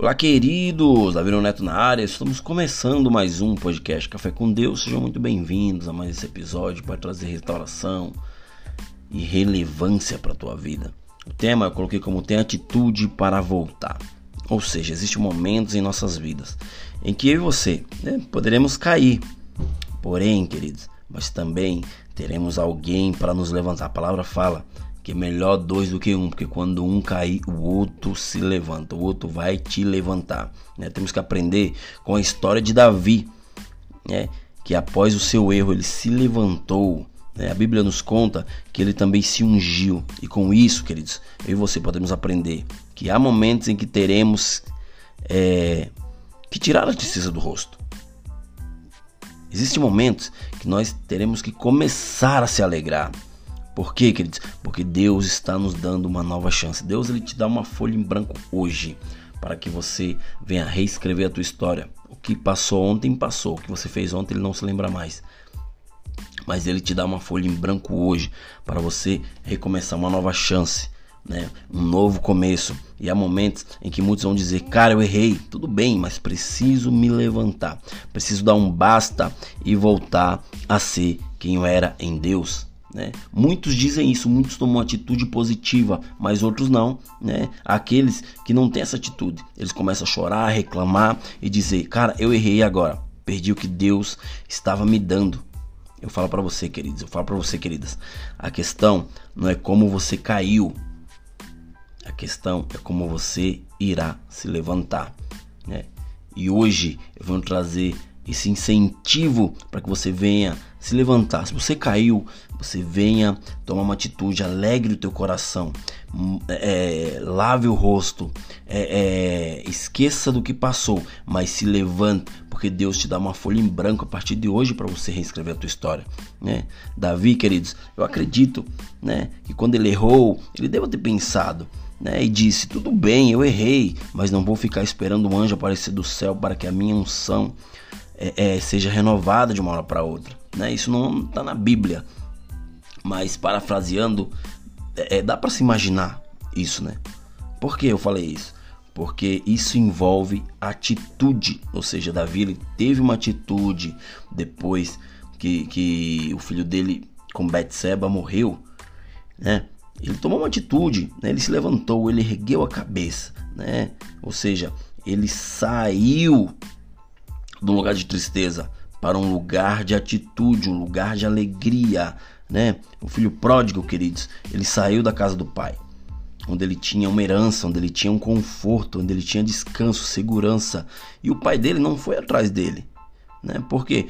Olá, queridos! Davi Neto na área, estamos começando mais um podcast Café com Deus. Sejam muito bem-vindos a mais esse episódio para trazer restauração e relevância para a tua vida. O tema eu coloquei como tem atitude para voltar. Ou seja, existem momentos em nossas vidas em que eu e você né, poderemos cair. Porém, queridos, mas também teremos alguém para nos levantar. A palavra fala que é melhor dois do que um, porque quando um cair, o outro se levanta, o outro vai te levantar. Né? Temos que aprender com a história de Davi, né? que após o seu erro ele se levantou. Né? A Bíblia nos conta que ele também se ungiu, e com isso, queridos, eu e você podemos aprender que há momentos em que teremos é, que tirar a tristeza do rosto. Existem momentos que nós teremos que começar a se alegrar. Por quê, queridos? Porque Deus está nos dando uma nova chance. Deus ele te dá uma folha em branco hoje para que você venha reescrever a tua história. O que passou ontem passou, o que você fez ontem ele não se lembra mais. Mas ele te dá uma folha em branco hoje para você recomeçar uma nova chance. Né? Um novo começo. E há momentos em que muitos vão dizer: Cara, eu errei, tudo bem, mas preciso me levantar, preciso dar um basta e voltar a ser quem eu era em Deus. Né? Muitos dizem isso, muitos tomam atitude positiva, mas outros não. Né? Aqueles que não têm essa atitude, eles começam a chorar, reclamar e dizer: Cara, eu errei agora, perdi o que Deus estava me dando. Eu falo para você, queridos, eu falo para você, queridas, a questão não é como você caiu, a questão é como você irá se levantar. Né? E hoje eu vou trazer esse incentivo para que você venha se levantar. Se você caiu, você venha tomar uma atitude, alegre o teu coração, hum, é, lave o rosto, é, é, esqueça do que passou, mas se levante, porque Deus te dá uma folha em branco a partir de hoje para você reescrever a tua história. Né? Davi, queridos, eu acredito né, que quando ele errou, ele deve ter pensado. Né, e disse: Tudo bem, eu errei, mas não vou ficar esperando um anjo aparecer do céu para que a minha unção é, é, seja renovada de uma hora para outra. Né? Isso não está na Bíblia, mas parafraseando, é, é dá para se imaginar isso, né? Por que eu falei isso? Porque isso envolve atitude, ou seja, Davi ele teve uma atitude depois que, que o filho dele com Betseba morreu, né? Ele tomou uma atitude, né? ele se levantou, ele ergueu a cabeça, né? Ou seja, ele saiu um lugar de tristeza para um lugar de atitude, um lugar de alegria, né? O filho pródigo, queridos, ele saiu da casa do pai, onde ele tinha uma herança, onde ele tinha um conforto, onde ele tinha descanso, segurança, e o pai dele não foi atrás dele, né? Por quê?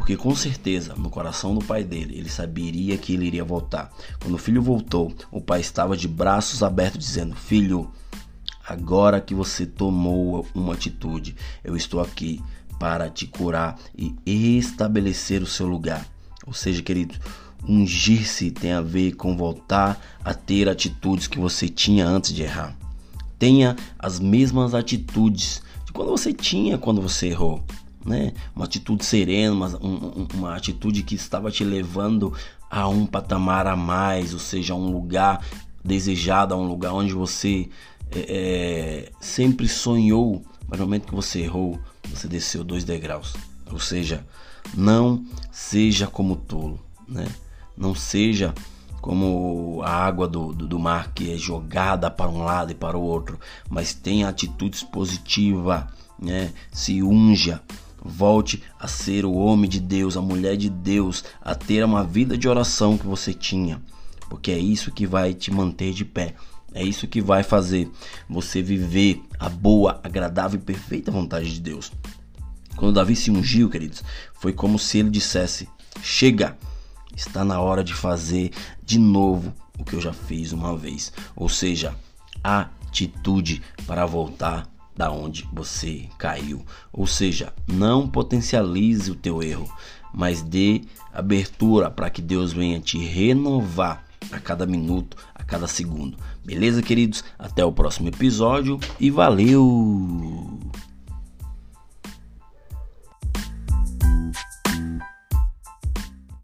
Porque com certeza, no coração do pai dele, ele saberia que ele iria voltar. Quando o filho voltou, o pai estava de braços abertos dizendo: "Filho, agora que você tomou uma atitude, eu estou aqui para te curar e estabelecer o seu lugar. Ou seja, querido, ungir-se tem a ver com voltar a ter atitudes que você tinha antes de errar. Tenha as mesmas atitudes de quando você tinha quando você errou. Né? Uma atitude serena, uma, um, uma atitude que estava te levando a um patamar a mais, ou seja, a um lugar desejado, a um lugar onde você é, sempre sonhou, mas no momento que você errou, você desceu dois degraus. Ou seja, não seja como tolo, né? Não seja como a água do, do, do, mar que é jogada para um lado e para o outro, mas tenha atitudes positivas, né? Se unja, volte a ser o homem de Deus, a mulher de Deus, a ter uma vida de oração que você tinha, porque é isso que vai te manter de pé. É isso que vai fazer você viver a boa, agradável e perfeita vontade de Deus. Quando Davi se ungiu, queridos, foi como se ele dissesse: Chega, está na hora de fazer de novo o que eu já fiz uma vez. Ou seja, atitude para voltar da onde você caiu. Ou seja, não potencialize o teu erro, mas dê abertura para que Deus venha te renovar a cada minuto, cada segundo. Beleza, queridos? Até o próximo episódio e valeu!